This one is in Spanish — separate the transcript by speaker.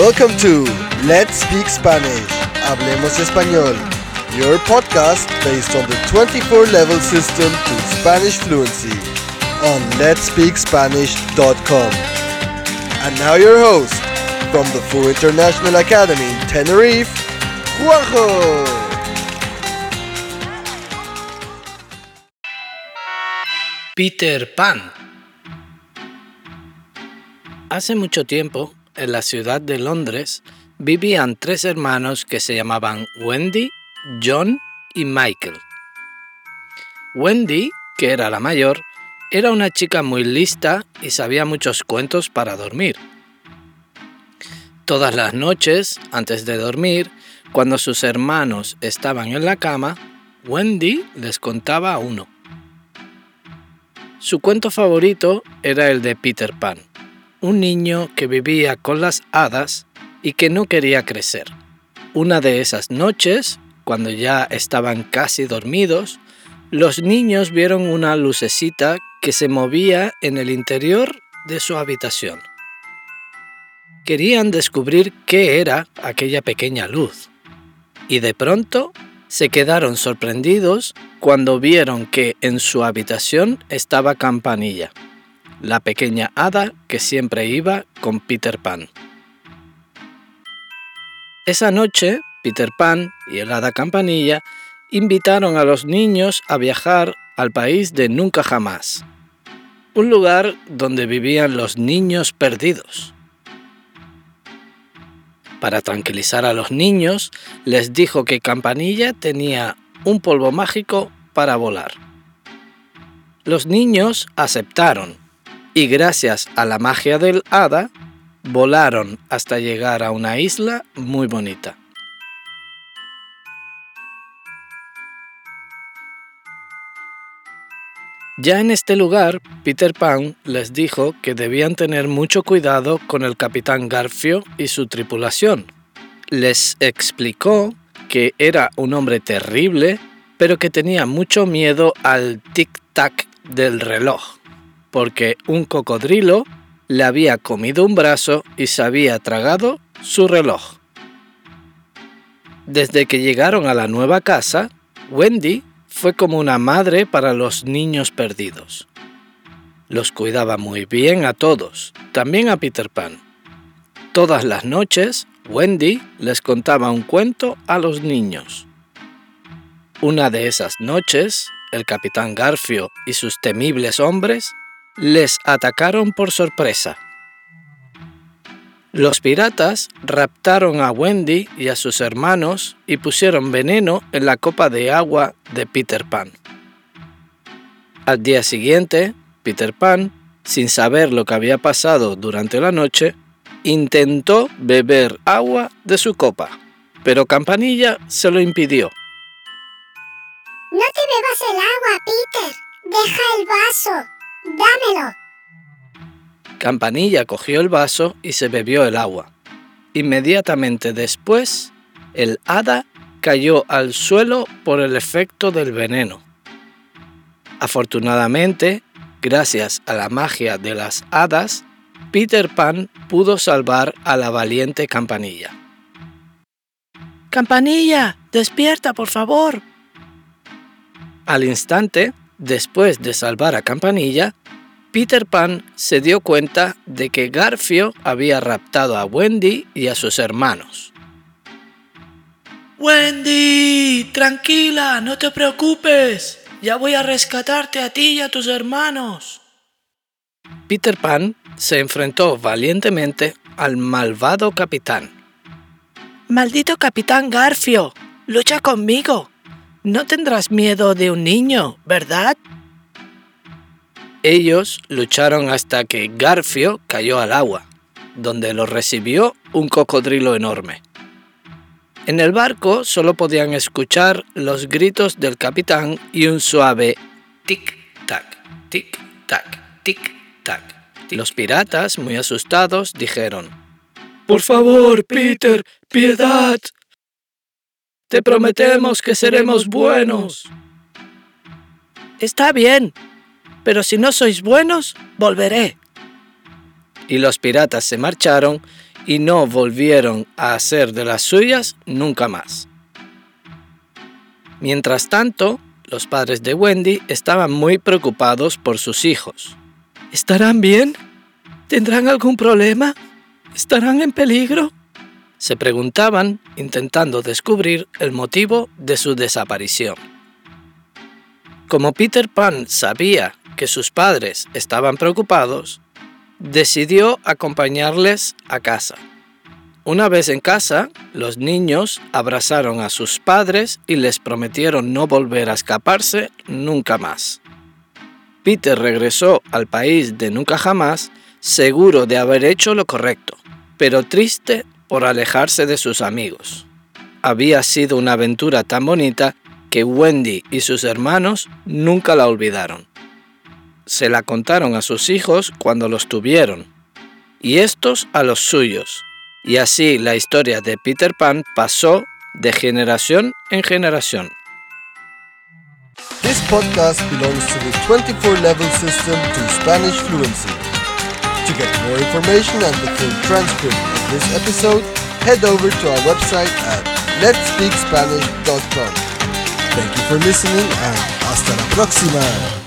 Speaker 1: Welcome to Let's Speak Spanish. Hablemos Español. Your podcast based on the 24 level system to Spanish fluency on letspeakspanish.com. And now your host from the Full International Academy in Tenerife, Juanjo.
Speaker 2: Peter Pan. Hace mucho tiempo, en la ciudad de Londres, vivían tres hermanos que se llamaban Wendy, John y Michael. Wendy, que era la mayor, era una chica muy lista y sabía muchos cuentos para dormir. Todas las noches, antes de dormir, cuando sus hermanos estaban en la cama, Wendy les contaba uno. Su cuento favorito era el de Peter Pan, un niño que vivía con las hadas y que no quería crecer. Una de esas noches, cuando ya estaban casi dormidos, los niños vieron una lucecita que se movía en el interior de su habitación. Querían descubrir qué era aquella pequeña luz. Y de pronto se quedaron sorprendidos cuando vieron que en su habitación estaba Campanilla, la pequeña hada que siempre iba con Peter Pan. Esa noche, Peter Pan y el hada Campanilla invitaron a los niños a viajar al país de Nunca Jamás, un lugar donde vivían los niños perdidos. Para tranquilizar a los niños, les dijo que Campanilla tenía un polvo mágico para volar. Los niños aceptaron y gracias a la magia del hada, volaron hasta llegar a una isla muy bonita. Ya en este lugar, Peter Pan les dijo que debían tener mucho cuidado con el capitán Garfio y su tripulación. Les explicó que era un hombre terrible, pero que tenía mucho miedo al tic-tac del reloj, porque un cocodrilo le había comido un brazo y se había tragado su reloj. Desde que llegaron a la nueva casa, Wendy fue como una madre para los niños perdidos. Los cuidaba muy bien a todos, también a Peter Pan. Todas las noches, Wendy les contaba un cuento a los niños. Una de esas noches, el capitán Garfio y sus temibles hombres les atacaron por sorpresa. Los piratas raptaron a Wendy y a sus hermanos y pusieron veneno en la copa de agua de Peter Pan. Al día siguiente, Peter Pan, sin saber lo que había pasado durante la noche, intentó beber agua de su copa, pero Campanilla se lo impidió.
Speaker 3: No te bebas el agua, Peter. Deja el vaso. Dámelo.
Speaker 2: Campanilla cogió el vaso y se bebió el agua. Inmediatamente después, el hada cayó al suelo por el efecto del veneno. Afortunadamente, gracias a la magia de las hadas, Peter Pan pudo salvar a la valiente Campanilla. Campanilla, despierta, por favor. Al instante, después de salvar a Campanilla, Peter Pan se dio cuenta de que Garfio había raptado a Wendy y a sus hermanos. Wendy, tranquila, no te preocupes. Ya voy a rescatarte a ti y a tus hermanos. Peter Pan se enfrentó valientemente al malvado capitán. Maldito capitán Garfio, lucha conmigo. No tendrás miedo de un niño, ¿verdad? Ellos lucharon hasta que Garfio cayó al agua, donde lo recibió un cocodrilo enorme. En el barco solo podían escuchar los gritos del capitán y un suave tic-tac, tic-tac, tic-tac. Los piratas, muy asustados, dijeron, Por favor, Peter, piedad. Te prometemos que seremos buenos. Está bien, pero si no sois buenos, volveré. Y los piratas se marcharon y no volvieron a hacer de las suyas nunca más. Mientras tanto, los padres de Wendy estaban muy preocupados por sus hijos. ¿Estarán bien? ¿Tendrán algún problema? ¿Estarán en peligro? Se preguntaban intentando descubrir el motivo de su desaparición. Como Peter Pan sabía que sus padres estaban preocupados, decidió acompañarles a casa. Una vez en casa, los niños abrazaron a sus padres y les prometieron no volver a escaparse nunca más. Peter regresó al país de nunca jamás, seguro de haber hecho lo correcto, pero triste por alejarse de sus amigos. Había sido una aventura tan bonita que Wendy y sus hermanos nunca la olvidaron. Se la contaron a sus hijos cuando los tuvieron, y estos a los suyos, y así la historia de Peter Pan pasó de generación en generación.
Speaker 1: This podcast belongs to the 24 level system to Spanish fluency. To get more information and the this episode, head over to our website at letspeakspanish.com. Thank you for listening and hasta la próxima.